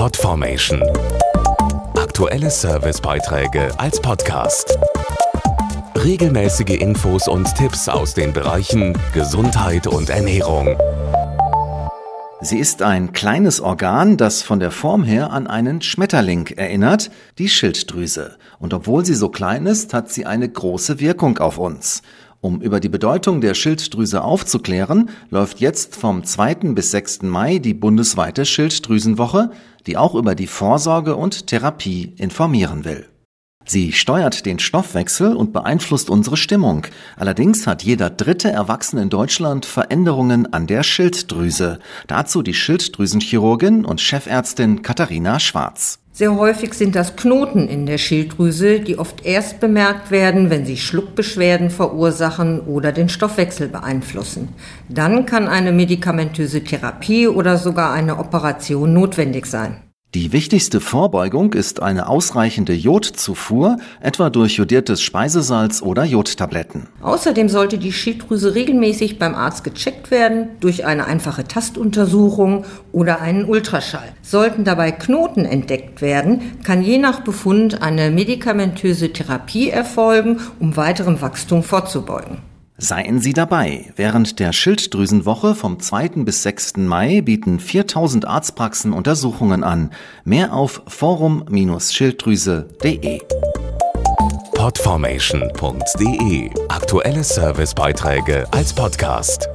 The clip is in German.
Podformation. Aktuelle Servicebeiträge als Podcast. Regelmäßige Infos und Tipps aus den Bereichen Gesundheit und Ernährung. Sie ist ein kleines Organ, das von der Form her an einen Schmetterling erinnert, die Schilddrüse. Und obwohl sie so klein ist, hat sie eine große Wirkung auf uns. Um über die Bedeutung der Schilddrüse aufzuklären, läuft jetzt vom 2. bis 6. Mai die bundesweite Schilddrüsenwoche, die auch über die Vorsorge und Therapie informieren will. Sie steuert den Stoffwechsel und beeinflusst unsere Stimmung. Allerdings hat jeder dritte Erwachsene in Deutschland Veränderungen an der Schilddrüse. Dazu die Schilddrüsenchirurgin und Chefärztin Katharina Schwarz. Sehr häufig sind das Knoten in der Schilddrüse, die oft erst bemerkt werden, wenn sie Schluckbeschwerden verursachen oder den Stoffwechsel beeinflussen. Dann kann eine medikamentöse Therapie oder sogar eine Operation notwendig sein. Die wichtigste Vorbeugung ist eine ausreichende Jodzufuhr, etwa durch jodiertes Speisesalz oder Jodtabletten. Außerdem sollte die Schilddrüse regelmäßig beim Arzt gecheckt werden durch eine einfache Tastuntersuchung oder einen Ultraschall. Sollten dabei Knoten entdeckt werden, kann je nach Befund eine medikamentöse Therapie erfolgen, um weiterem Wachstum vorzubeugen. Seien Sie dabei. Während der Schilddrüsenwoche vom 2. bis 6. Mai bieten 4000 Arztpraxen Untersuchungen an. Mehr auf forum-schilddrüse.de. Podformation.de Aktuelle Servicebeiträge als Podcast.